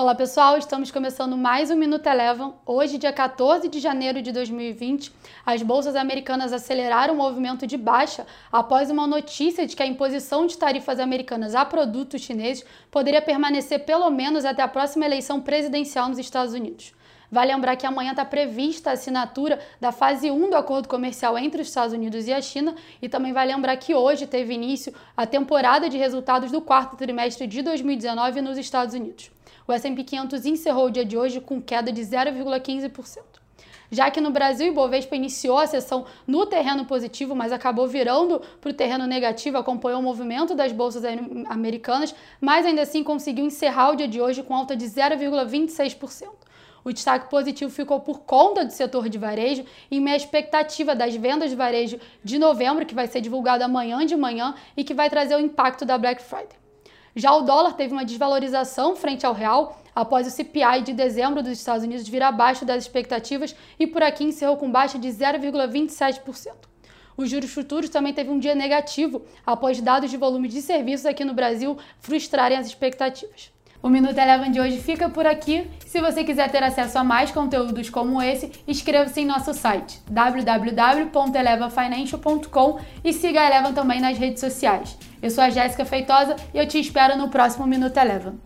Olá pessoal, estamos começando mais um Minuto Eleven. Hoje, dia 14 de janeiro de 2020, as bolsas americanas aceleraram o movimento de baixa após uma notícia de que a imposição de tarifas americanas a produtos chineses poderia permanecer pelo menos até a próxima eleição presidencial nos Estados Unidos. Vale lembrar que amanhã está prevista a assinatura da fase 1 do acordo comercial entre os Estados Unidos e a China, e também vale lembrar que hoje teve início a temporada de resultados do quarto trimestre de 2019 nos Estados Unidos. O S&P 500 encerrou o dia de hoje com queda de 0,15%. Já que no Brasil, o Ibovespa iniciou a sessão no terreno positivo, mas acabou virando para o terreno negativo, acompanhou o movimento das bolsas americanas, mas ainda assim conseguiu encerrar o dia de hoje com alta de 0,26%. O destaque positivo ficou por conta do setor de varejo e minha expectativa das vendas de varejo de novembro, que vai ser divulgado amanhã de manhã e que vai trazer o impacto da Black Friday. Já o dólar teve uma desvalorização frente ao real após o CPI de dezembro dos Estados Unidos vir abaixo das expectativas e por aqui encerrou com baixa de 0,27%. Os juros futuros também teve um dia negativo após dados de volume de serviços aqui no Brasil frustrarem as expectativas. O Minuto Eleven de hoje fica por aqui. Se você quiser ter acesso a mais conteúdos como esse, inscreva-se em nosso site www.elevafinancial.com e siga a Eleven também nas redes sociais. Eu sou a Jéssica Feitosa e eu te espero no próximo Minuto Eleven.